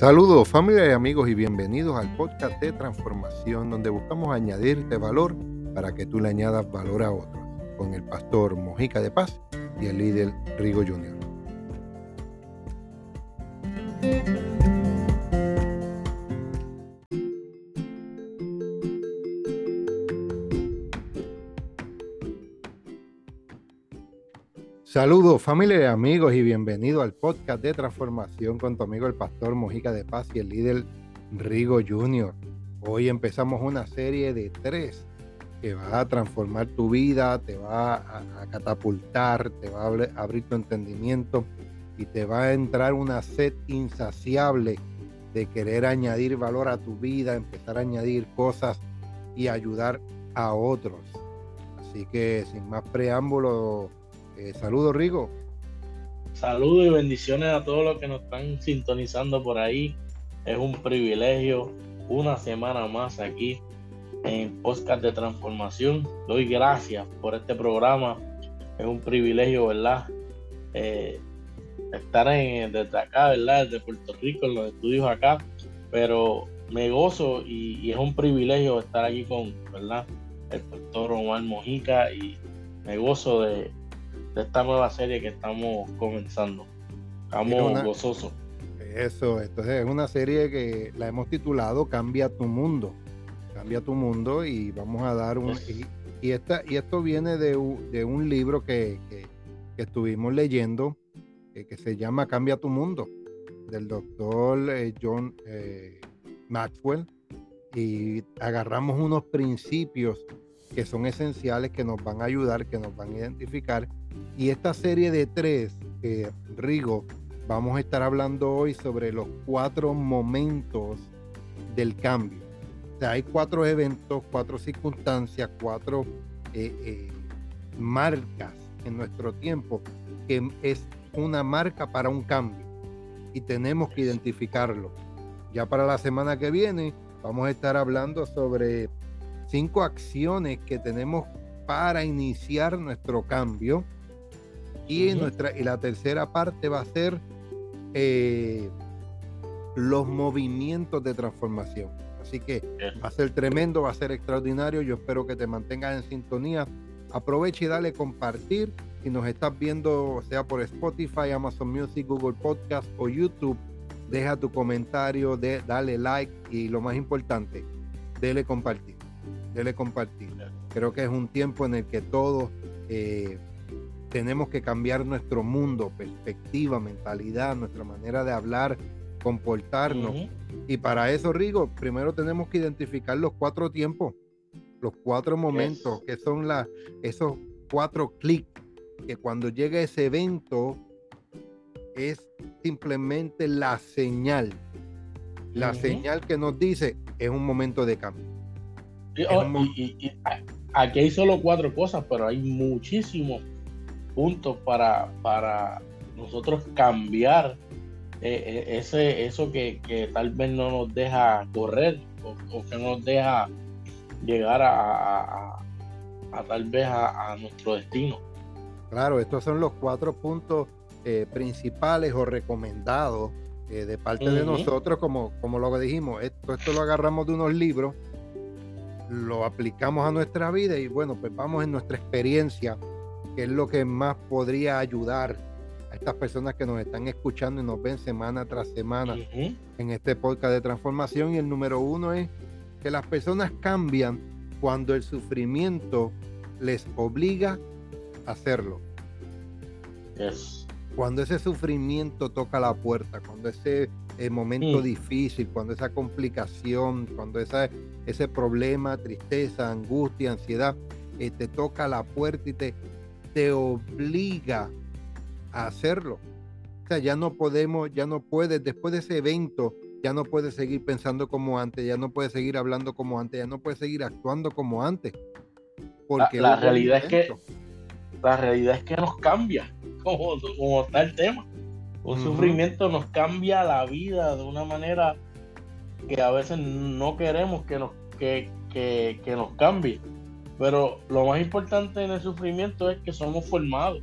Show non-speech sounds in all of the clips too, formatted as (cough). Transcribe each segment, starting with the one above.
Saludos familia y amigos y bienvenidos al podcast de transformación donde buscamos añadirte valor para que tú le añadas valor a otros con el pastor Mojica de Paz y el líder Rigo Jr. Saludos familia y amigos y bienvenido al podcast de transformación con tu amigo el pastor Mojica de Paz y el líder Rigo Jr. Hoy empezamos una serie de tres que va a transformar tu vida, te va a, catapultar, te va a abrir tu entendimiento y te va a entrar una sed insaciable de querer añadir valor a tu vida, empezar a añadir cosas y ayudar a otros. Así que sin más preámbulos, eh, saludos, Rigo. Saludos y bendiciones a todos los que nos están sintonizando por ahí. Es un privilegio una semana más aquí en Podcast de Transformación. Doy gracias por este programa. Es un privilegio, ¿verdad? Eh, estar en, desde acá, ¿verdad? Desde Puerto Rico, en los estudios acá. Pero me gozo y, es un privilegio estar aquí con, ¿verdad? El doctor Omar Mojica y me gozo de, de esta nueva serie que estamos comenzando. Estamos gozosos. Eso, entonces es una serie que la hemos titulado Cambia tu mundo. Cambia tu mundo y vamos a dar un... Y, esta, y esto viene de, un libro que, estuvimos leyendo eh, que se llama Cambia tu mundo, del doctor eh, John eh, Maxwell. Y agarramos unos principios que son esenciales, que nos van a ayudar, que nos van a identificar y esta serie de tres, Rigo, vamos a estar hablando hoy sobre los cuatro momentos del cambio. O sea, hay cuatro eventos, cuatro circunstancias, cuatro eh, eh, marcas en nuestro tiempo que es una marca para un cambio y tenemos que identificarlo. Ya para la semana que viene vamos a estar hablando sobre cinco acciones que tenemos para iniciar nuestro cambio y, nuestra, y la tercera parte va a ser eh, los movimientos de transformación. Así que va a ser tremendo, va a ser extraordinario. Yo espero que te mantengas en sintonía. Aprovecha y dale compartir. Si nos estás viendo, sea por Spotify, Amazon Music, Google Podcast o YouTube, deja tu comentario, de, dale like y lo más importante, dele compartir. Dele compartir. Creo que es un tiempo en el que todos eh, tenemos que cambiar nuestro mundo, perspectiva, mentalidad, nuestra manera de hablar, comportarnos. Y para eso, Rigo, primero tenemos que identificar los cuatro tiempos, los cuatro momentos, que son la, esos cuatro clics, que cuando llega ese evento es simplemente la señal. La señal que nos dice es un momento de cambio. Oh, aquí hay solo cuatro cosas, pero hay muchísimos puntos para, para nosotros cambiar eh, eh, ese, eso que, tal vez no nos deja correr o, que nos deja llegar a, tal vez a, nuestro destino. Claro, estos son los cuatro puntos eh, principales o recomendados de parte de nosotros, como, como lo que dijimos, esto, esto lo agarramos de unos libros, lo aplicamos a nuestra vida y bueno, pues vamos en nuestra experiencia que es lo que más podría ayudar a estas personas que nos están escuchando y nos ven semana tras semana en este podcast de transformación. Y el número uno es que las personas cambian cuando el sufrimiento les obliga a hacerlo. Cuando ese sufrimiento toca la puerta, cuando ese eh, momento mm. difícil, cuando esa complicación, cuando esa, ese problema, tristeza, angustia, ansiedad, eh, te toca la puerta y te, te obliga a hacerlo. O sea, ya no podemos, ya no puedes, después de ese evento, ya no puedes seguir pensando como antes, ya no puedes seguir hablando como antes, ya no puedes seguir actuando como antes. Porque la, realidad es que la realidad es que nos cambia, (laughs) como, como está el tema. Un sufrimiento nos cambia la vida de una manera que a veces no queremos que nos, que, que, que nos cambie. Pero lo más importante en el sufrimiento es que somos formados.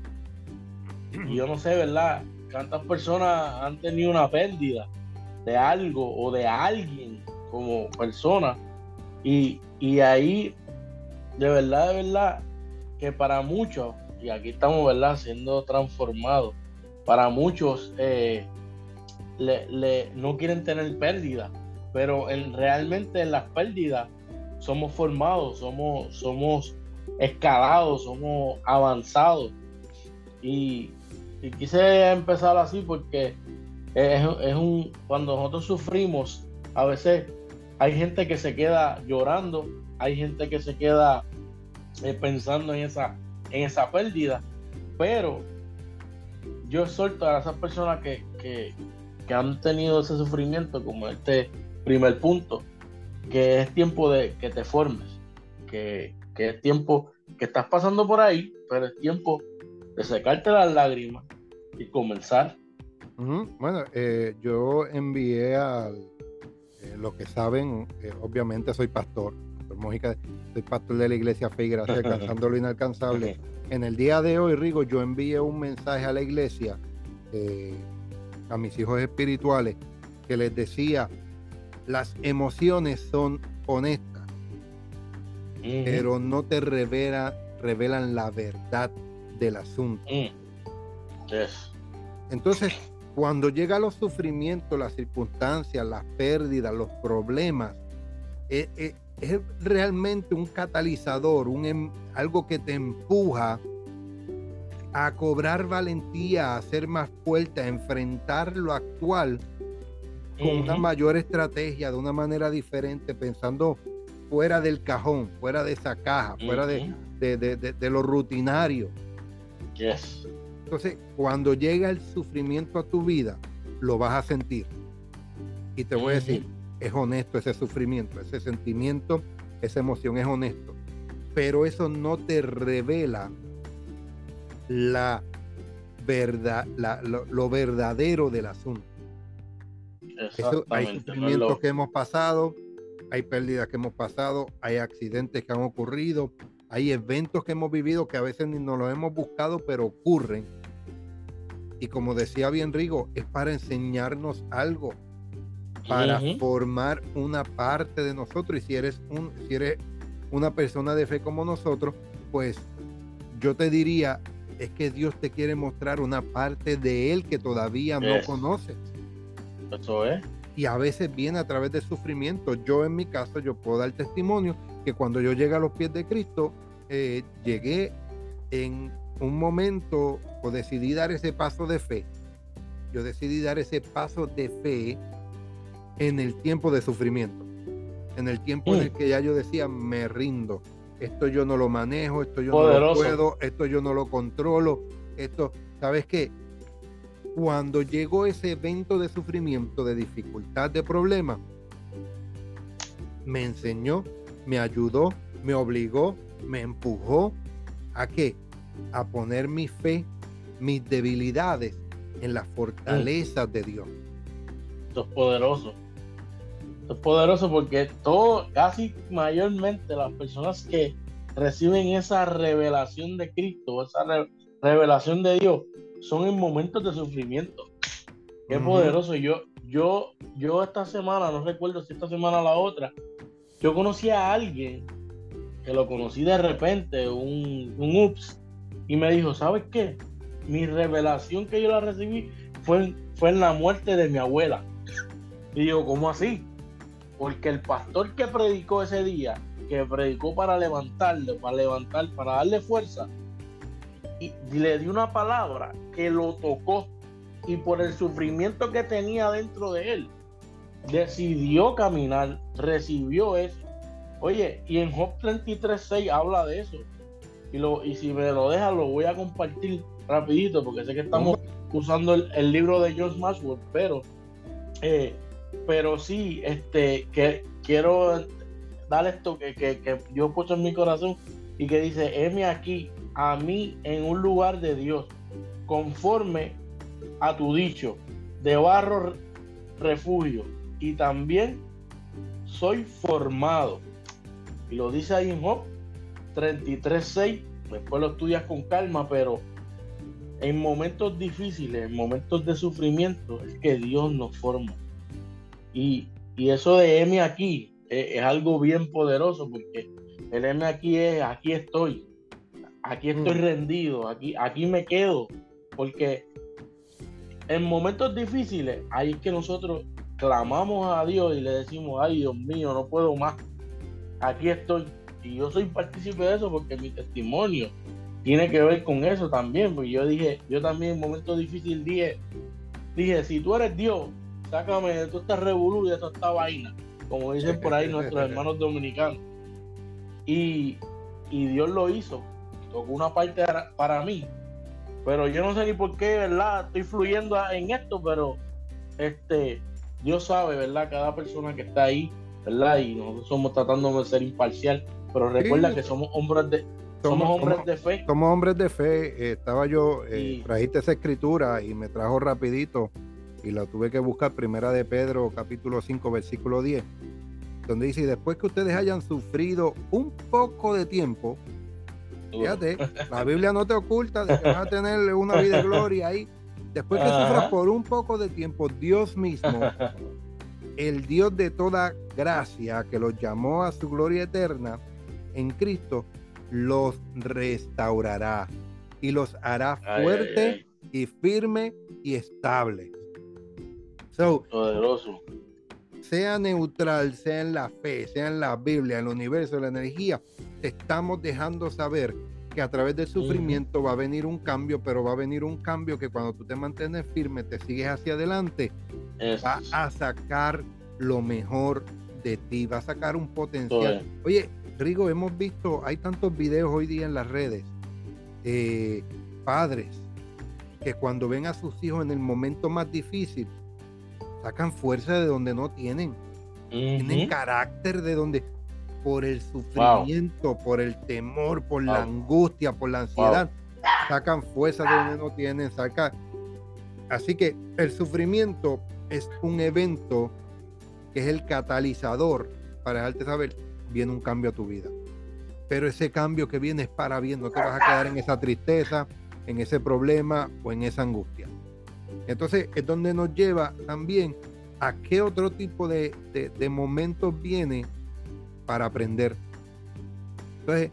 Y yo no sé, ¿verdad? ¿Cuántas personas han tenido una pérdida? de algo o de alguien como persona. Y, y ahí, de verdad, de verdad, que para muchos, y aquí estamos, ¿verdad?, siendo transformados, para muchos eh, le, no quieren tener pérdida, pero en, realmente en las pérdidas somos formados, somos, somos escalados, somos avanzados. Y, quise empezar así porque es, es, un, cuando nosotros sufrimos, a veces hay gente que se queda llorando, hay gente que se queda eh, pensando en esa, en esa pérdida, pero yo exhorto a esas personas que, que, que han tenido ese sufrimiento, como este primer punto, que es tiempo de que te formes, que, que es tiempo que estás pasando por ahí, pero es tiempo de secarte las lágrimas y comenzar. Bueno, eh, yo envié a eh, los que saben, eh, obviamente soy pastor, pastor soy pastor de la iglesia Fe y Gracia, (laughs) alcanzando lo inalcanzable. En el día de hoy, Rigo, yo envié un mensaje a la iglesia, a mis hijos espirituales, que les decía, las emociones son honestas, pero no te revela, revelan la verdad del asunto. Mm. Entonces, cuando llega los sufrimientos, las circunstancias, las pérdidas, los problemas, eh, eh, es, realmente un catalizador, un, em, algo que te empuja a cobrar valentía, a ser más fuerte, a enfrentar lo actual con una mayor estrategia, de una manera diferente, pensando fuera del cajón, fuera de esa caja, fuera de, de, lo rutinario. Yes. Entonces, cuando llega el sufrimiento a tu vida, lo vas a sentir. Y te voy a decir, es honesto ese sufrimiento, ese sentimiento, esa emoción es honesto. Pero eso no te revela la verdad, lo, verdadero del asunto. Hay sufrimientos que hemos pasado, hay pérdidas que hemos pasado, hay accidentes que han ocurrido, hay eventos que hemos vivido que a veces ni nos los hemos buscado, pero ocurren. Y como decía bien Rigo, es para enseñarnos algo, para formar una parte de nosotros. Y si eres, un, si eres una persona de fe como nosotros, pues yo te diría, es que Dios te quiere mostrar una parte de Él que todavía no conoces. Eso es y a veces viene a través del sufrimiento. Yo en mi caso, yo puedo dar testimonio que cuando yo llegué a los pies de Cristo, eh, llegué en un momento o decidí dar ese paso de fe. Yo decidí dar ese paso de fe en el tiempo de sufrimiento, en el tiempo en el mm. que ya yo decía, me rindo, esto yo no lo manejo, esto yo no lo puedo, esto yo no lo controlo, esto, ¿sabes qué? Cuando llegó ese evento de sufrimiento, de dificultad, de problema, me enseñó, me ayudó, me obligó, me empujó a qué? A poner mi fe, mis debilidades en las fortalezas de Dios. Esto es poderoso. Es poderoso porque todo, casi mayormente las personas que reciben esa revelación de Cristo, esa revelación de Dios, son en momentos de sufrimiento. Qué poderoso. Yo, yo, yo esta semana, no recuerdo si esta semana o la otra, yo conocí a alguien que lo conocí de repente, un, un ups, y me dijo, ¿sabes qué? Mi revelación que yo la recibí fue, fue en la muerte de mi abuela. Y digo, ¿cómo así? Porque el pastor que predicó ese día, que predicó para levantarle, para levantar, para darle fuerza, y le dio una palabra que lo tocó y por el sufrimiento que tenía dentro de él, decidió caminar, recibió eso. Oye, y en Job 33.6 habla de eso. Y, lo, y si me lo deja, lo voy a compartir rapidito, porque sé que estamos usando el, libro de George Maxwell, pero, eh, pero sí, este, que quiero dar esto que, que, que yo puesto en mi corazón y que dice, heme aquí, a mí en un lugar de Dios, conforme a tu dicho, de barro refugio, y también soy formado. Y lo dice ahí en Job 33.6, después lo estudias con calma, pero en momentos difíciles, en momentos de sufrimiento, es que Dios nos forma. Y, eso de M aquí es, algo bien poderoso porque el M aquí es aquí estoy, aquí estoy mm. rendido, aquí, aquí me quedo, porque en momentos difíciles ahí es que nosotros clamamos a Dios y le decimos, ay Dios mío, no puedo más, aquí estoy. Y yo soy partícipe de eso porque mi testimonio tiene que ver con eso también, porque yo dije, yo también en momentos difíciles dije, dije, si tú eres Dios, sácame de toda esta revolución y de toda esta vaina, como dicen por ahí (laughs) nuestros hermanos dominicanos. Y, Dios lo hizo, tocó una parte para mí, pero yo no sé ni por qué, ¿verdad? Estoy fluyendo en esto, pero este, Dios sabe, ¿verdad? Cada persona que está ahí, ¿verdad? Y nosotros somos tratando de ser imparcial, pero recuerda que somos hombres de, somos, hombres de fe. Somos hombres de fe. Eh, estaba yo, eh, trajiste esa escritura y me trajo rapidito y la tuve que buscar, primera de Pedro, capítulo 5, versículo 10, donde dice, y después que ustedes hayan sufrido un poco de tiempo, fíjate, la Biblia no te oculta de que vas a tener una vida de gloria ahí. Después que sufras por un poco de tiempo, Dios mismo, el Dios de toda gracia que los llamó a su gloria eterna en Cristo, los restaurará y los hará fuerte y firme y estable. Poderoso. Sea neutral, sea en la fe, sea en la Biblia, en el universo, en la energía, te estamos dejando saber que a través del sufrimiento va a venir un cambio, pero va a venir un cambio que cuando tú te mantienes firme, te sigues hacia adelante, va a sacar lo mejor de ti, va a sacar un potencial. Oye, Rigo, hemos visto, hay tantos videos hoy día en las redes, eh, padres que cuando ven a sus hijos en el momento más difícil, sacan fuerza de donde no tienen, tienen carácter de donde, por el sufrimiento, por el temor, por la angustia, por la ansiedad, sacan fuerza de donde no tienen, sacan. Así que el sufrimiento es un evento que es el catalizador para dejarte saber, viene un cambio a tu vida. Pero ese cambio que viene es para bien, no te vas a quedar en esa tristeza, en ese problema o en esa angustia. Entonces es donde nos lleva también a qué otro tipo de, momentos viene para aprender. Entonces,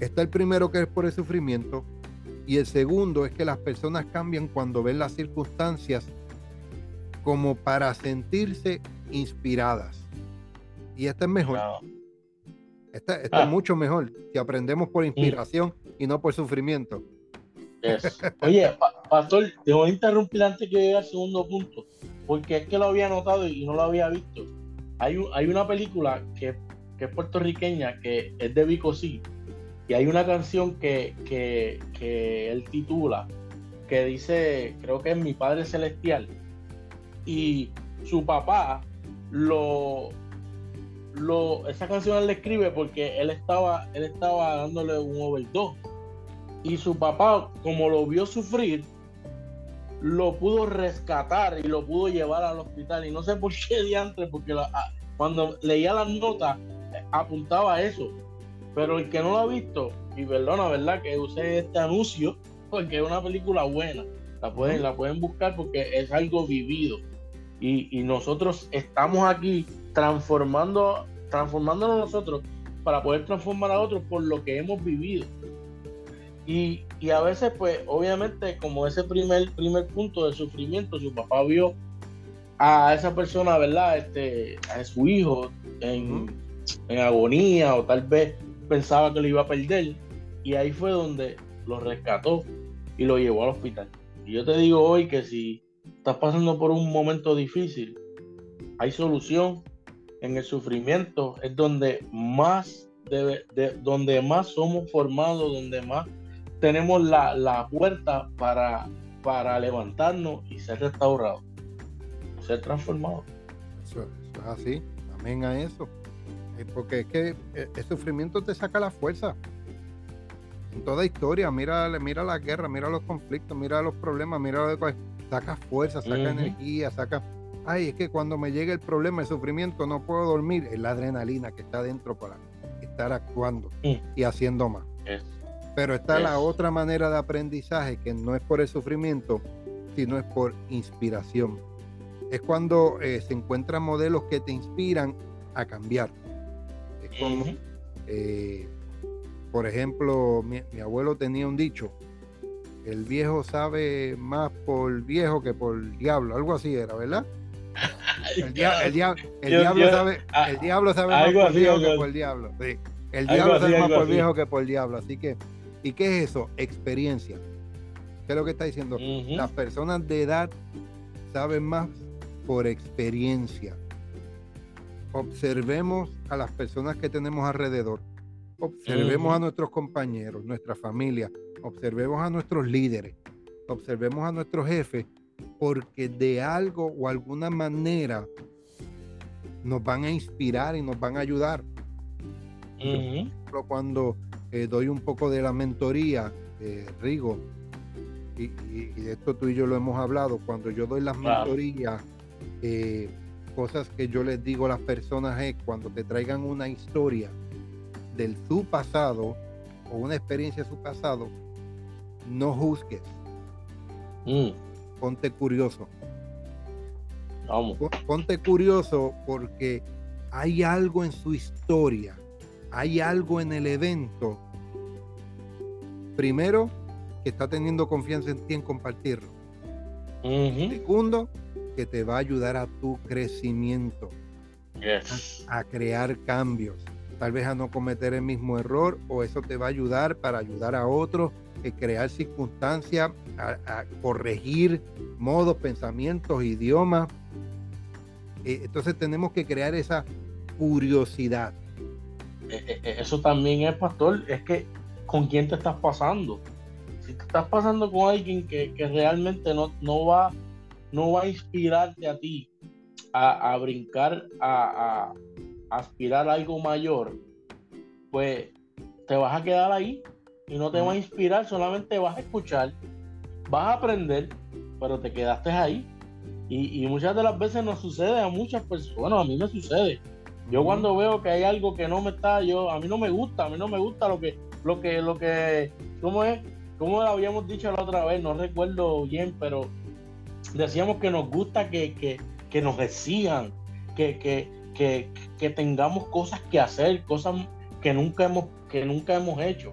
está el primero que es por el sufrimiento y el segundo es que las personas cambian cuando ven las circunstancias como para sentirse inspiradas. Y esta es mejor. Esta, es ah. mucho mejor si aprendemos por inspiración y no por sufrimiento. Oye, Pastor, te voy a interrumpir antes que llegue al segundo punto, porque es que lo había notado y no lo había visto. Hay, una película que, es puertorriqueña, que es de Vico sí, y hay una canción que, que él titula, que dice, creo que es Mi Padre Celestial, y su papá lo, lo, esa canción él le escribe porque él estaba, él estaba dándole un overdose. Y su papá, como lo vio sufrir, lo pudo rescatar y lo pudo llevar al hospital. Y no sé por qué diantre, porque ah, cuando leía las notas apuntaba eso. Pero el que no lo ha visto, y perdona, ¿verdad? Que use este anuncio, porque es una película buena. La pueden, la pueden buscar porque es algo vivido. Y, y nosotros estamos aquí transformando, transformándonos nosotros para poder transformar a otros por lo que hemos vivido. Y, a veces, pues, obviamente, como ese primer, primer punto de sufrimiento, su papá vio a esa persona, ¿verdad? Este, a su hijo en, en agonía o tal vez pensaba que lo iba a perder. Y ahí fue donde lo rescató y lo llevó al hospital. Y yo te digo hoy que si estás pasando por un momento difícil, hay solución en el sufrimiento es donde más debe, de, donde más somos formados, donde más tenemos la, puerta para, para levantarnos y ser restaurados, ser transformados. Eso, es así, amén a eso. Eh, porque es que eh, el sufrimiento te saca la fuerza. En toda historia, mira, mira la guerra, mira los conflictos, mira los problemas, mira lo que saca fuerza, saca energía, saca ay, es que cuando me llega el problema, el sufrimiento, no puedo dormir, es la adrenalina que está dentro para estar actuando mm. y haciendo más. Pero está la otra manera de aprendizaje que no es por el sufrimiento, sino es por inspiración. es cuando eh, se encuentran modelos que te inspiran a cambiar. Es como, eh, por ejemplo, mi, abuelo tenía un dicho, el viejo sabe más por viejo que por diablo, algo así era, ¿verdad? El, diablo, sabe, el diablo sabe más por viejo que por diablo. El diablo sabe más por viejo que por diablo. Así que, ¿y qué es eso? Experiencia. ¿Qué es lo que está diciendo? Las personas de edad saben más por experiencia. Observemos a las personas que tenemos alrededor. Observemos a nuestros compañeros, nuestra familia. Observemos a nuestros líderes. Observemos a nuestros jefes porque de algo o alguna manera nos van a inspirar y nos van a ayudar. Cuando eh, doy un poco de la mentoría, eh, Rigo, y, de esto tú y yo lo hemos hablado, cuando yo doy las mentorías, eh, cosas que yo les digo a las personas es cuando te traigan una historia del su pasado o una experiencia de su pasado, no juzgues. Mm. Ponte curioso. Vamos. Ponte curioso porque hay algo en su historia, hay algo en el evento. Primero, que está teniendo confianza en ti en compartirlo. Segundo, que te va a ayudar a tu crecimiento, a, crear cambios, tal vez a no cometer el mismo error o eso te va a ayudar para ayudar a otros, a eh, crear circunstancias, a, corregir modos, pensamientos, idiomas. Eh, entonces tenemos que crear esa curiosidad. E, e, eso también es, pastor, es que con quién te estás pasando. Si te estás pasando con alguien que, realmente no, no va no va a inspirarte a ti a, brincar, a, aspirar a algo mayor, pues te vas a quedar ahí y no te va a inspirar, solamente vas a escuchar, vas a aprender, pero te quedaste ahí. Y, muchas de las veces nos sucede a muchas personas, bueno, a mí me sucede. Yo cuando veo que hay algo que no me está, yo, a mí no me gusta, a mí no me gusta lo que, lo que, lo que, ¿cómo es? Como lo habíamos dicho la otra vez, no recuerdo bien, pero decíamos que nos gusta que, nos decían, que, que, tengamos cosas que hacer, cosas que nunca hemos, que nunca hemos hecho.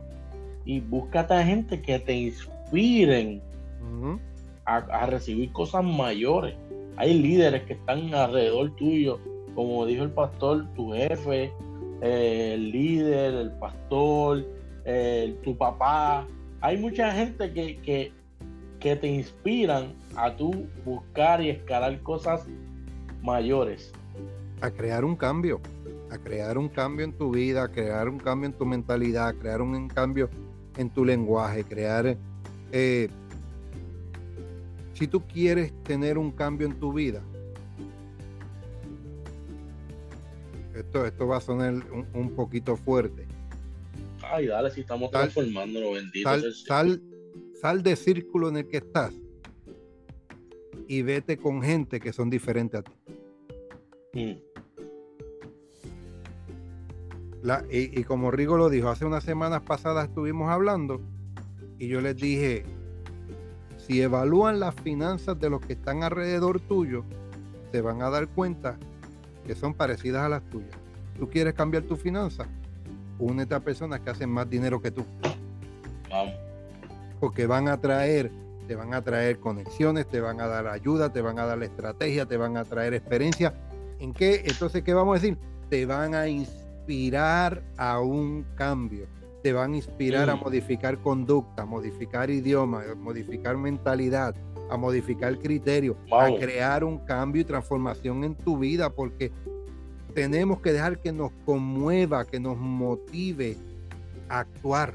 Y búscate a gente que te inspiren a, recibir cosas mayores. Hay líderes que están alrededor tuyo, como dijo el pastor, tu jefe, el líder, el pastor, tu papá. Hay mucha gente que, que te inspiran a tú buscar y escalar cosas mayores. A crear un cambio, a crear un cambio en tu vida, a crear un cambio en tu mentalidad, a crear un cambio en tu lenguaje, crear... Eh, si tú quieres tener un cambio en tu vida, esto, esto va a sonar un, poquito fuerte. Ay, dale, si estamos transformándolo, bendito. sal, sal del círculo en el que estás y vete con gente que son diferentes a ti. Mm. y, como Rigo lo dijo, hace unas semanas pasadas estuvimos hablando y yo les dije, si evalúan las finanzas de los que están alrededor tuyo, se van a dar cuenta que son parecidas a las tuyas. ¿Tú quieres cambiar tu finanzas? Únete a personas que hacen más dinero que tú. Porque van a traer te van a traer conexiones, te van a dar ayuda, te van a dar estrategia, te van a traer experiencia. ¿En qué? Entonces, ¿qué vamos a decir? Te van a inspirar a un cambio, te van a inspirar a modificar conducta, modificar idioma, modificar mentalidad, a modificar criterio, a crear un cambio y transformación en tu vida, porque tenemos que dejar que nos conmueva, que nos motive a actuar.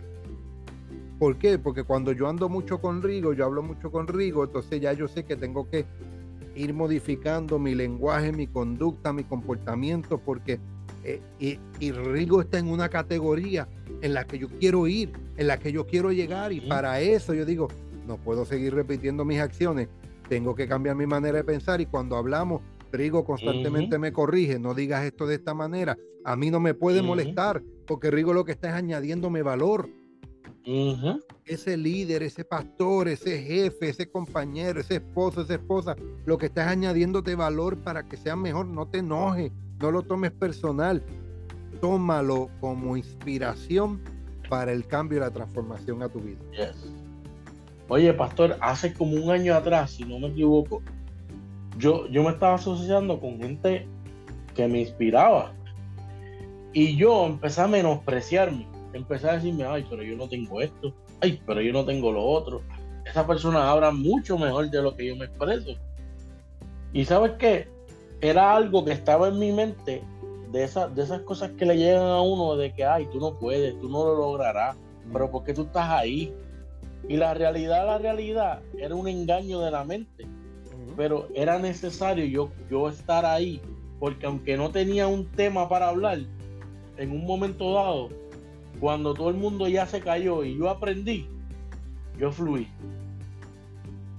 ¿Por qué? Porque cuando yo ando mucho con Rigo, yo hablo mucho con Rigo, entonces ya yo sé que tengo que ir modificando mi lenguaje, mi conducta, mi comportamiento, porque eh, y, Rigo está en una categoría en la que yo quiero ir, en la que yo quiero llegar, y para eso yo digo, no puedo seguir repitiendo mis acciones, tengo que cambiar mi manera de pensar, y cuando hablamos, Rigo constantemente me corrige, no digas esto de esta manera, a mí no me puede molestar, porque Rigo lo que está es añadiéndome valor. Ese líder, ese pastor, ese jefe, ese compañero, ese esposo, esa esposa, lo que estás añadiéndote valor para que sea mejor, no te enojes, no lo tomes personal, tómalo como inspiración para el cambio y la transformación a tu vida. Oye, pastor, hace como un año atrás, si no me equivoco, yo, yo me estaba asociando con gente que me inspiraba. Y yo empecé a menospreciarme. Empecé a decirme, ay, pero yo no tengo esto. Ay, pero yo no tengo lo otro. Esa persona habla mucho mejor de lo que yo me expreso. Y sabes qué? Era algo que estaba en mi mente de, esas de esas cosas que le llegan a uno de que, ay, tú no puedes, tú no lo lograrás. Pero ¿por qué tú estás ahí? Y la realidad, la realidad, era un engaño de la mente. Pero era necesario yo, yo estar ahí, porque aunque no tenía un tema para hablar, en un momento dado, cuando todo el mundo ya se cayó y yo aprendí, yo fluí.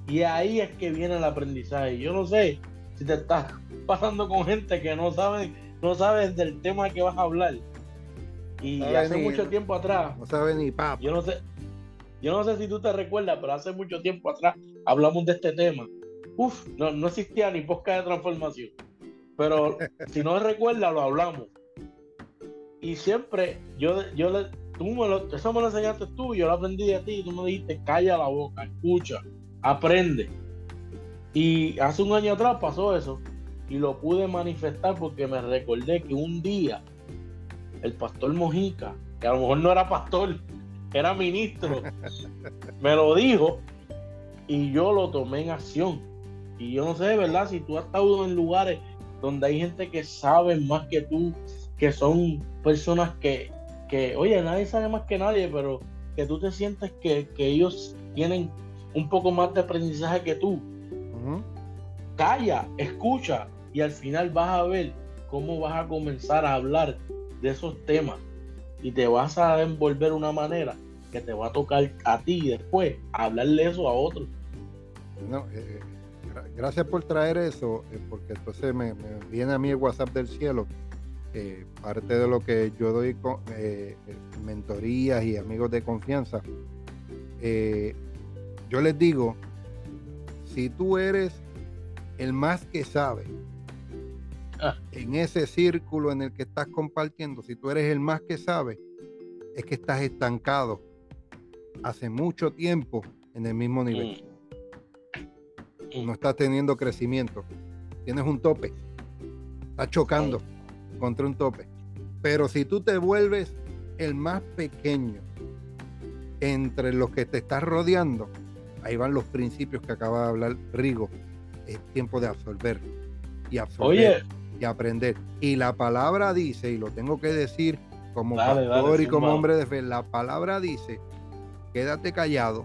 Y ahí es que viene el aprendizaje. Yo no sé si te estás (laughs) pasando con gente que no sabe, no sabes del tema que vas a hablar. Y hace mucho tiempo atrás. No sabe ni papá. Yo no sé, yo no sé si tú te recuerdas, pero hace mucho tiempo atrás hablamos de este tema. Uf, no, no existía ni posca de transformación. Pero (laughs) si no recuerdas, lo hablamos. Y siempre, yo, yo le, tú me lo, eso me lo enseñaste tú, yo lo aprendí de ti, y tú me dijiste, calla la boca, escucha, aprende. Y hace un año atrás pasó eso, y lo pude manifestar porque me recordé que un día el pastor Mojica, que a lo mejor no era pastor, era ministro, me lo dijo y yo lo tomé en acción. Y yo no sé, ¿verdad? Si tú has estado en lugares donde hay gente que sabe más que tú, que son personas que, que oye, nadie sabe más que nadie, pero que tú te sientes que, ellos tienen un poco más de aprendizaje que tú. Calla, escucha y al final vas a ver cómo vas a comenzar a hablar de esos temas y te vas a envolver una manera que te va a tocar a ti después hablarle eso a otros. No, eh, gracias por traer eso, eh, porque entonces me, viene a mí el WhatsApp del cielo. parte de lo que yo doy con, eh, mentorías y amigos de confianza, yo les digo, si tú eres el más que sabe ah. en ese círculo en el que estás compartiendo, si tú eres el más que sabe, es que estás estancado hace mucho tiempo en el mismo nivel. Mm. No estás teniendo crecimiento. Tienes un tope. Estás chocando contra un tope. Pero si tú te vuelves el más pequeño entre los que te estás rodeando, ahí van los principios que acaba de hablar Rigo. Es tiempo de absorber y absorber y aprender. Y la palabra dice, y lo tengo que decir como pastor y como hombre de fe, la palabra dice quédate callado,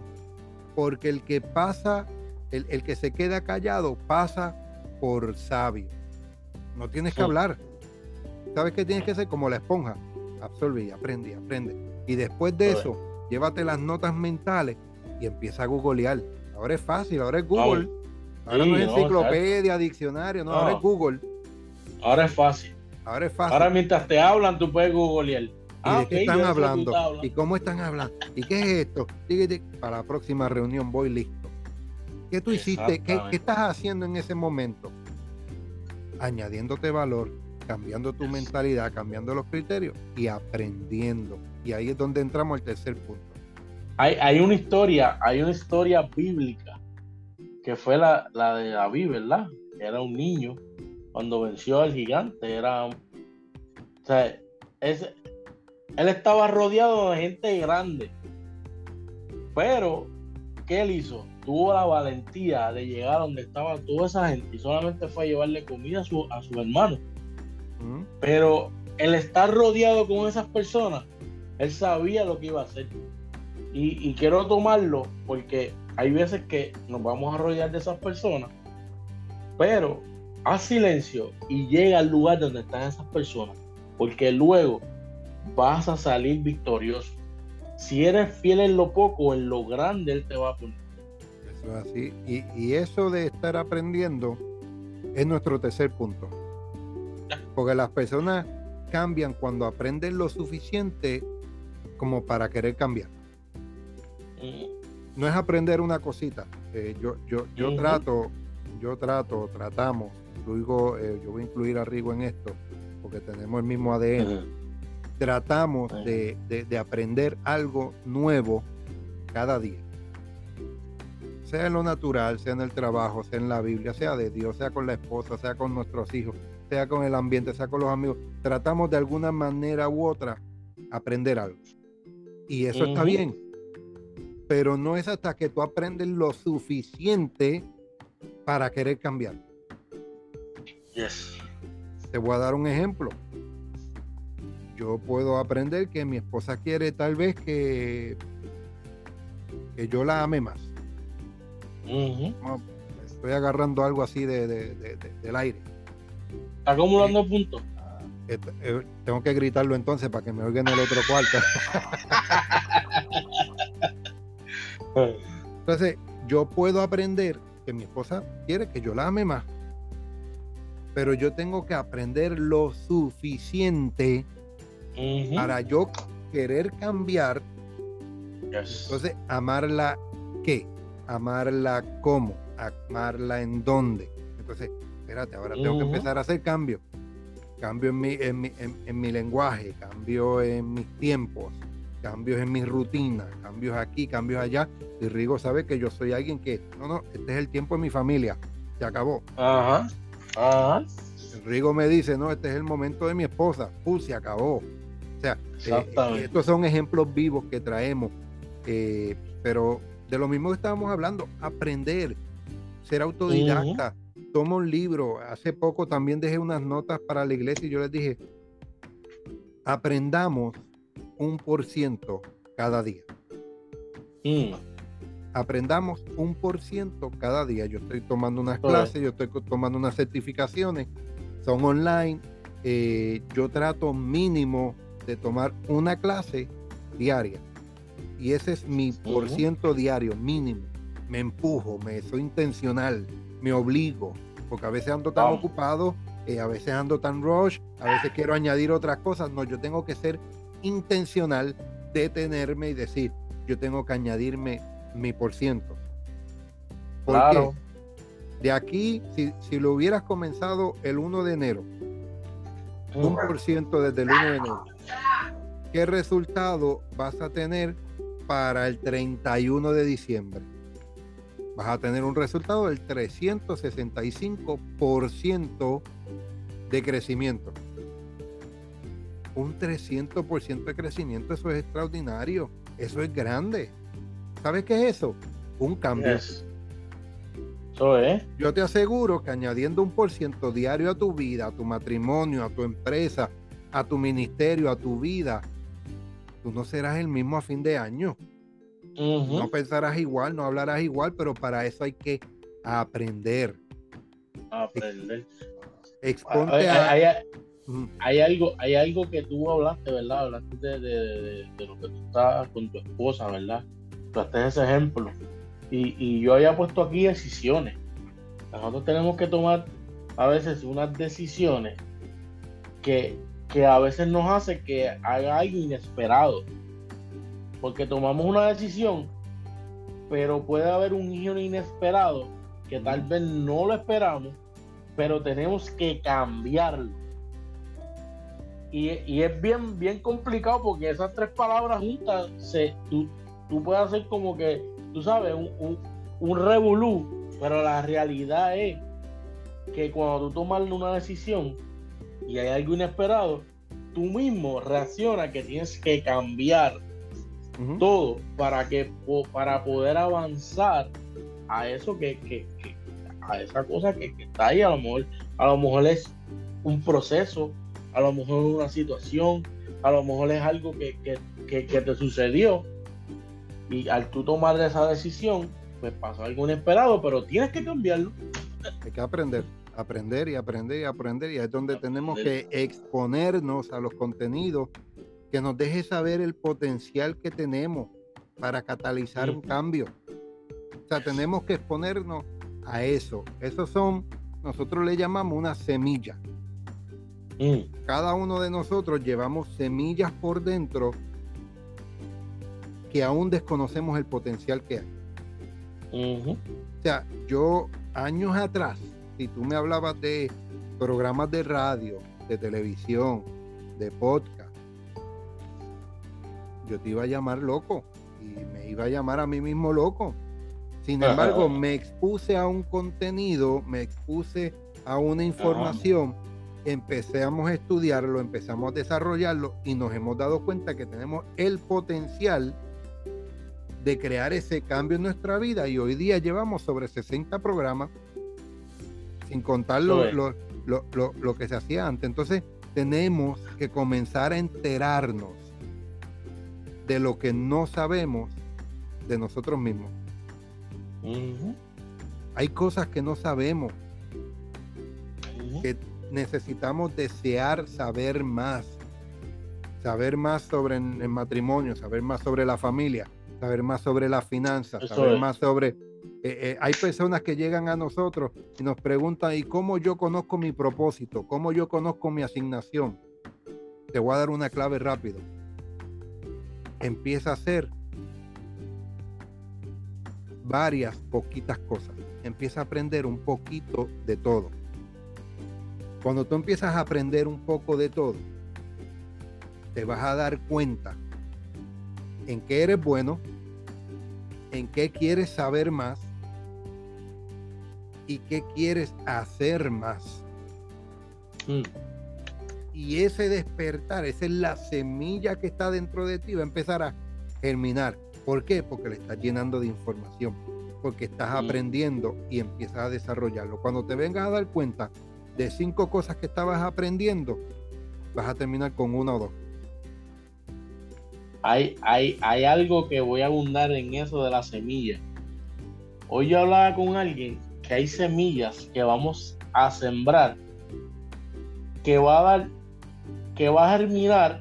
porque el que pasa, el, que se queda callado pasa por sabio. No tienes que hablar. ¿Sabes qué tienes que hacer? Como la esponja. Absorbe y aprende, aprende. Y después de eso, llévate las notas mentales y empieza a googlear. Ahora es fácil, ahora es Google. Ahora no es enciclopedia, diccionario, no, ahora es Google. Ahora es fácil. Ahora es fácil. Ahora mientras te hablan, tú puedes googlear. ¿Y de ah, qué están hablando? ¿Y cómo están hablando? ¿Y qué es esto? Para la próxima reunión voy listo. ¿Qué tú hiciste? ¿Qué, estás haciendo en ese momento? Añadiéndote valor, cambiando tu mentalidad, cambiando los criterios y aprendiendo. Y ahí es donde entramos al tercer punto. Hay, hay una historia, hay una historia bíblica que fue la, la de David, ¿verdad? Era un niño cuando venció al gigante. Era, o sea, ese, él estaba rodeado de gente grande. Pero, ¿qué él hizo? Tuvo la valentía de llegar donde estaba toda esa gente y solamente fue a llevarle comida a su, a su hermano. Pero el estar rodeado con esas personas, él sabía lo que iba a hacer. Y, y, quiero tomarlo porque hay veces que nos vamos a rodear de esas personas, pero haz silencio y llega al lugar donde están esas personas, porque luego vas a salir victorioso. Si eres fiel en lo poco, en lo grande Él te va a poner. Eso es así. Y, eso de estar aprendiendo es nuestro tercer punto. Porque las personas cambian cuando aprenden lo suficiente como para querer cambiar. no es aprender una cosita. Eh, yo yo, yo trato, yo trato, tratamos, incluyo, eh, yo voy a incluir a Rigo en esto, porque tenemos el mismo ADN. Tratamos de, de, aprender algo nuevo cada día. Sea en lo natural, sea en el trabajo, sea en la Biblia, sea de Dios, sea con la esposa, sea con nuestros hijos, sea con el ambiente, sea con los amigos. Tratamos de alguna manera u otra aprender algo. Y eso está bien pero no es hasta que tú aprendes lo suficiente para querer cambiar. Yes. Te voy a dar un ejemplo. Yo puedo aprender que mi esposa quiere tal vez que, que yo la ame más. estoy agarrando algo así de, del aire. Acumulando puntos. Eh, tengo que gritarlo entonces para que me oigan en el otro cuarto. (laughs) Entonces, yo puedo aprender que mi esposa quiere que yo la ame más, pero yo tengo que aprender lo suficiente para yo querer cambiar. Entonces, amarla qué? Amarla cómo? Amarla en dónde. Entonces, espérate, ahora tengo que empezar a hacer cambios. Cambio en mi, en mi, en mi lenguaje, cambio en mis tiempos, cambios en mi rutina, cambios aquí, cambios allá. Y Rigo sabe que yo soy alguien que, no, no, este es el tiempo de mi familia, se acabó. Ajá, ajá. Rigo me dice, no, este es el momento de mi esposa, uh, se acabó. O sea, eh, estos son ejemplos vivos que traemos, eh, pero de lo mismo que estábamos hablando, aprender, ser autodidacta. Toma un libro. Hace poco también dejé unas notas para la iglesia y yo les dije, aprendamos un por ciento cada día. Mm. Aprendamos un por ciento cada día. Yo estoy tomando unas clases, yo estoy tomando unas certificaciones, son online. Eh, yo trato mínimo de tomar una clase diaria. Y ese es mi por ciento diario, mínimo. Me empujo, me soy intencional, me obligo, porque a veces ando tan ocupado, eh, a veces ando tan rush, a veces quiero añadir otras cosas. No, yo tengo que ser intencional detenerme y decir, yo tengo que añadirme mi por ciento. Claro. De aquí, si, lo hubieras comenzado el 1 de enero, un por ciento desde el 1 de enero, ¿qué resultado vas a tener para el 31 de diciembre? Vas a tener un resultado del 365% de crecimiento un 300% de crecimiento, eso es extraordinario, eso es grande. ¿Sabes qué es eso? Un cambio. Eso es. Yo te aseguro que añadiendo un por ciento diario a tu vida, a tu matrimonio, a tu empresa, a tu ministerio, a tu vida, tú no serás el mismo a fin de año. No pensarás igual, no hablarás igual, pero para eso hay que aprender. Aprender. Exponte a, hay algo, hay algo que tú hablaste, ¿verdad? Hablaste de, lo que tú estás con tu esposa, ¿verdad? Tú ese ejemplo. Y, yo había puesto aquí decisiones. Nosotros tenemos que tomar a veces unas decisiones que, que a veces nos hace que haga algo inesperado. Porque tomamos una decisión, pero puede haber un hijo inesperado que tal vez no lo esperamos, pero tenemos que cambiarlo y, es bien, bien complicado porque esas tres palabras juntas, se, tú, tú puedes hacer como que, tú sabes, un, un, un revolú, pero la realidad es que cuando tú tomas una decisión y hay algo inesperado, tú mismo reaccionas que tienes que cambiar todo para que para poder avanzar a eso que, que, a esa cosa que, que, está ahí. A lo mejor a lo mejor es un proceso a lo mejor es una situación, a lo mejor es algo que, te sucedió. Y al tú tomar esa decisión, pues pasó algo inesperado, pero tienes que cambiarlo. Hay que aprender, aprender y aprender y aprender y es donde tenemos que exponernos a los contenidos que nos deje saber el potencial que tenemos para catalizar un cambio. O sea, tenemos que exponernos a eso. Esos son, nosotros le llamamos una semilla. Cada uno de nosotros llevamos semillas por dentro que aún desconocemos el potencial que hay. O sea, yo años atrás, si tú me hablabas de programas de radio, de televisión, de podcast, yo te iba a llamar loco y me iba a llamar a mí mismo loco. Sin embargo, me expuse a un contenido, me expuse a una información, empezamos a estudiarlo, empezamos a desarrollarlo y nos hemos dado cuenta que tenemos el potencial de crear ese cambio en nuestra vida. Y hoy día llevamos sobre 60 programas sin contar lo, lo, lo, que se hacía antes. Entonces tenemos que comenzar a enterarnos de lo que no sabemos de nosotros mismos. Hay cosas que no sabemos, que necesitamos desear saber más, saber más sobre el matrimonio, saber más sobre la familia, saber más sobre las finanzas, saber más sobre... Eh, eh, hay personas que llegan a nosotros y nos preguntan, ¿y cómo yo conozco mi propósito? ¿Cómo yo conozco mi asignación? Te voy a dar una clave rápido. Empieza a hacer varias, poquitas cosas. Empieza a aprender un poquito de todo. Cuando tú empiezas a aprender un poco de todo, te vas a dar cuenta en qué eres bueno, en qué quieres saber más y qué quieres hacer más. Mm. Y ese despertar, esa es la semilla que está dentro de ti, va a empezar a germinar. ¿Por qué? Porque le estás llenando de información, porque estás mm. aprendiendo y empiezas a desarrollarlo. Cuando te vengas a dar cuenta de cinco cosas que estabas aprendiendo, vas a terminar con una o dos hay, hay, hay algo que voy a abundar en eso de la semilla. Hoy yo hablaba con alguien que hay semillas que vamos a sembrar, que va a dar, que va a germinar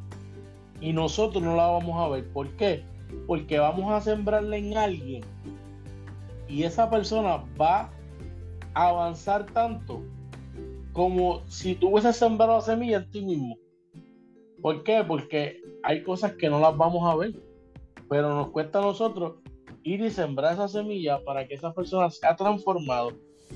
y nosotros no la vamos a ver. ¿Por qué? Porque vamos a sembrarla en alguien y esa persona va a avanzar tanto como si tú hubieses sembrado la semilla en ti mismo. ¿Por qué? Porque hay cosas que no las vamos a ver, pero nos cuesta a nosotros ir y sembrar esa semilla para que esa persona sea transformado,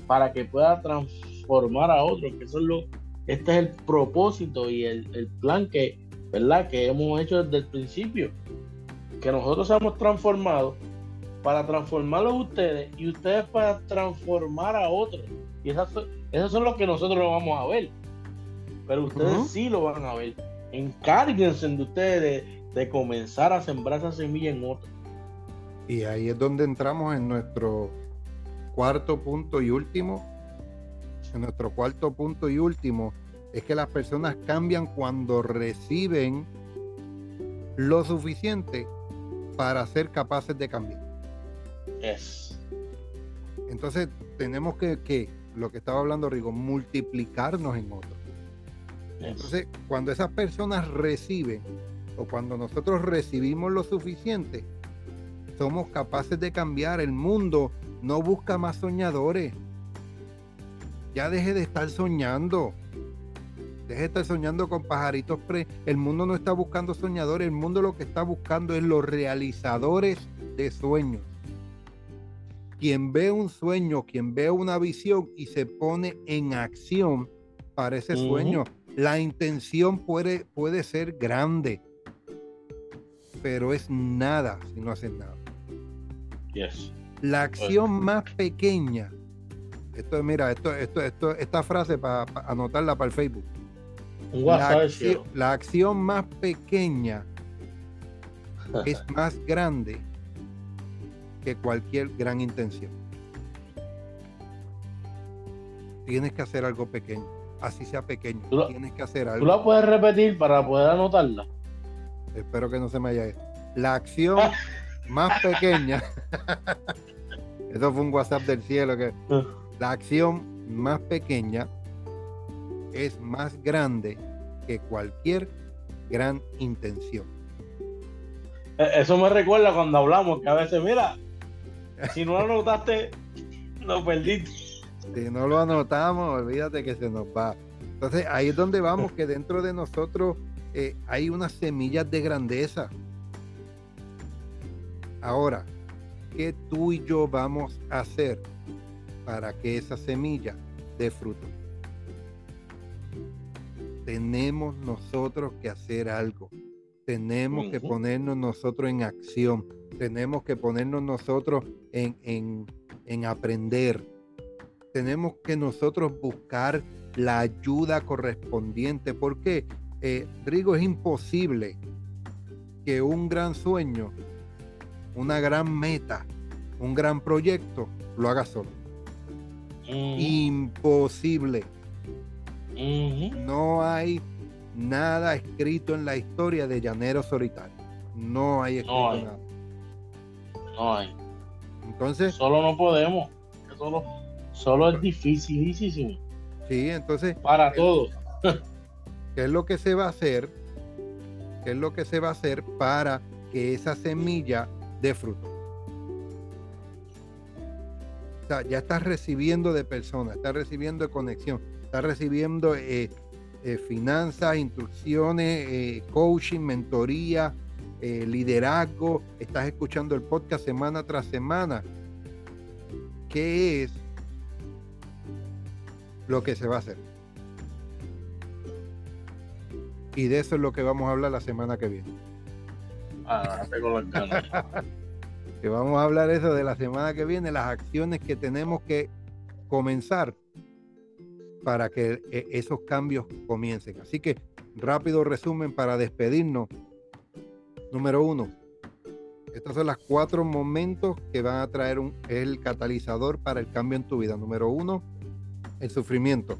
para que pueda transformar a otros, que eso es lo, este es el propósito y el, plan que, ¿verdad? que hemos hecho desde el principio, que nosotros seamos transformados para transformarlos ustedes y ustedes para transformar a otros. Y esas esos son los que nosotros no vamos a ver, pero ustedes sí lo van a ver encárguense de ustedes de, comenzar a sembrar esa semilla en otro. Y ahí es donde entramos en nuestro cuarto punto y último. En nuestro cuarto punto y último es que las personas cambian cuando reciben lo suficiente para ser capaces de cambiar. Es. Entonces tenemos que, que, lo que estaba hablando Rigo, multiplicarnos en otros. Entonces, cuando esas personas reciben o cuando nosotros recibimos lo suficiente, somos capaces de cambiar. El mundo no busca más soñadores. Ya deje de estar soñando. Deje de estar soñando con pajaritos. Pre el mundo no está buscando soñadores. El mundo lo que está buscando es los realizadores de sueños. Quien ve un sueño, quien ve una visión y se pone en acción para ese sueño la intención puede, puede ser grande, pero es nada si no haces nada. La acción más pequeña, esto mira, esto, esto, esto, esta frase para anotarla para el Facebook. la acción más pequeña (laughs) es más grande que cualquier gran intención. Tienes que hacer algo pequeño así sea pequeño. Tienes que hacer algo. ¿Tú la puedes repetir para poder anotarla? Espero que no se me haya ido. La acción (laughs) más pequeña. (laughs) Eso fue un WhatsApp del cielo que la acción más pequeña es más grande que cualquier gran intención. E-, eso me recuerda cuando hablamos que a veces, mira, si no lo anotaste, lo perdiste. Si no lo anotamos, olvídate que se nos va. Entonces ahí es donde vamos, que dentro de nosotros eh, hay unas semillas de grandeza. Ahora, ¿qué tú y yo vamos a hacer para que esa semilla dé fruto? Tenemos nosotros que hacer algo. Tenemos que ponernos nosotros en acción. Tenemos que ponernos nosotros en, en aprender. Tenemos que nosotros buscar la ayuda correspondiente. Porque, eh, Rigo, es imposible que un gran sueño, una gran meta, un gran proyecto, lo haga solo. Imposible. No hay nada escrito en la historia de Llanero Solitario. No hay escrito nada. No hay. Entonces. Solo no podemos. Solo, solo es dificilísimo. Sí, entonces. Para todos. ¿Qué es lo que se va a hacer? ¿Qué es lo que se va a hacer para que esa semilla dé fruto? O sea, ya estás recibiendo de personas, estás recibiendo de conexión, estás recibiendo eh, eh, finanzas, instrucciones, eh, coaching, mentoría, liderazgo, estás escuchando el podcast semana tras semana. ¿Qué es lo que se va a hacer. Y de eso es lo que vamos a hablar la semana que viene. Tengo (laughs) que vamos a hablar eso de la semana que viene, las acciones que tenemos que comenzar para que eh, esos cambios comiencen. Así que rápido resumen para despedirnos. Número uno, estos son los cuatro momentos que van a traer un, el catalizador para el cambio en tu vida. Número uno, el sufrimiento.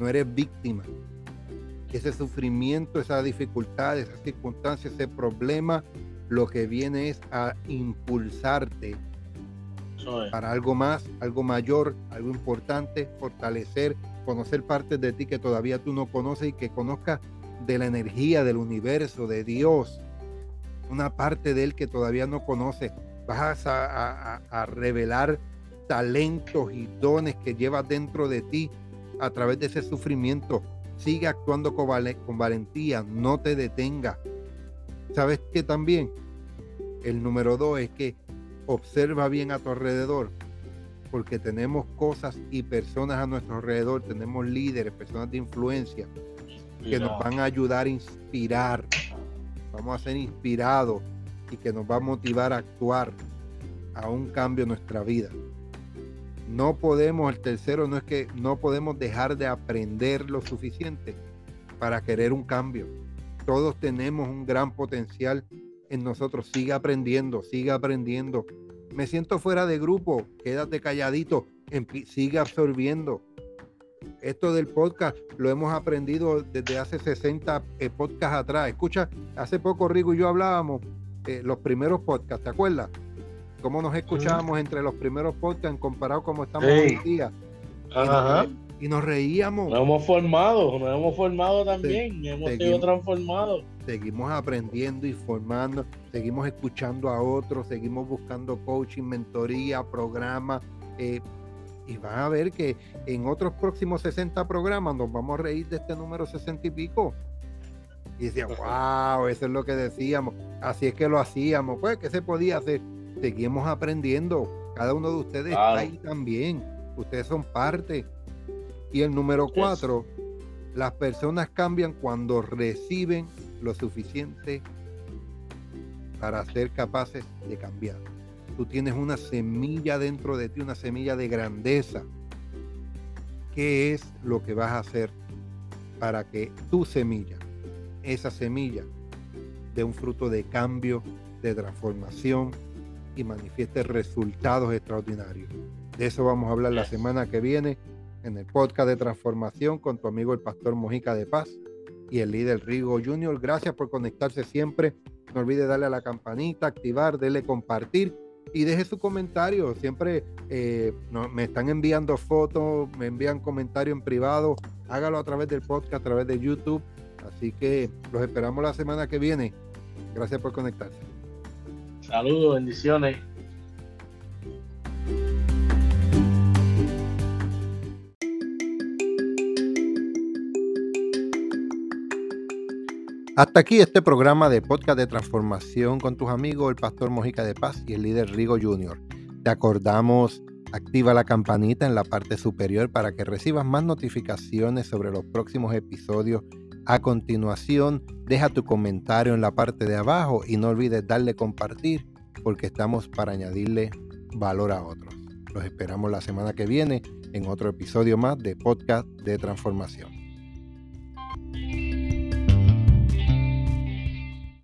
No eres víctima. Ese sufrimiento, esa dificultad, esa circunstancia, ese problema, lo que viene es a impulsarte para algo más, algo mayor, algo importante, fortalecer, conocer partes de ti que todavía tú no conoces y que conozcas de la energía del universo, de Dios, una parte de Él que todavía no conoces. Vas a, a revelar talentos y dones que llevas dentro de ti a través de ese sufrimiento. Sigue actuando con, con valentía, no te detenga. ¿Sabes que también? El número dos es que observa bien a tu alrededor, porque tenemos cosas y personas a nuestro alrededor, tenemos líderes, personas de influencia que nos van a ayudar a inspirar. Vamos a ser inspirados y que nos va a motivar a actuar a un cambio en nuestra vida. No podemos, el tercero no es que no podemos dejar de aprender lo suficiente para querer un cambio. Todos tenemos un gran potencial en nosotros. Sigue aprendiendo, sigue aprendiendo. Me siento fuera de grupo, quédate calladito, sigue absorbiendo. Esto del podcast lo hemos aprendido desde hace 60 eh, podcasts atrás. Escucha, hace poco Rigo y yo hablábamos eh, los primeros podcasts, ¿te acuerdas? Cómo nos escuchábamos entre los primeros podcasts comparado como estamos hoy día. Y nos, reíamos. Nos hemos formado, nos hemos formado también, hemos sido transformados. Seguimos aprendiendo y formando, seguimos escuchando a otros, seguimos buscando coaching, mentoría, programas. Eh, y van a ver que en otros próximos 60 programas nos vamos a reír de este número 60 y pico. Y decían, wow, eso es lo que decíamos. Así es que lo hacíamos. Pues, ¿qué se podía hacer? Seguimos aprendiendo. Cada uno de ustedes está ahí también. Ustedes son parte. Y el número cuatro, las personas cambian cuando reciben lo suficiente para ser capaces de cambiar. Tú tienes una semilla dentro de ti, una semilla de grandeza. ¿Qué es lo que vas a hacer para que tu semilla, esa semilla, dé un fruto de cambio, de transformación, y manifieste resultados extraordinarios. De eso vamos a hablar la semana que viene en el podcast de transformación con tu amigo el pastor Mojica de Paz y el líder Rigo Junior. Gracias por conectarse siempre. No olvide darle a la campanita, activar, darle compartir y deje su comentario. Siempre eh, me están enviando fotos, me envían comentarios en privado. Hágalo a través del podcast, a través de YouTube. Así que los esperamos la semana que viene. Gracias por conectarse. Saludos, bendiciones. Hasta aquí este programa de podcast de transformación con tus amigos, el pastor Mojica de Paz y el líder Rigo Jr. Te acordamos, activa la campanita en la parte superior para que recibas más notificaciones sobre los próximos episodios. A continuación, deja tu comentario en la parte de abajo y no olvides darle compartir porque estamos para añadirle valor a otros. Los esperamos la semana que viene en otro episodio más de Podcast de Transformación.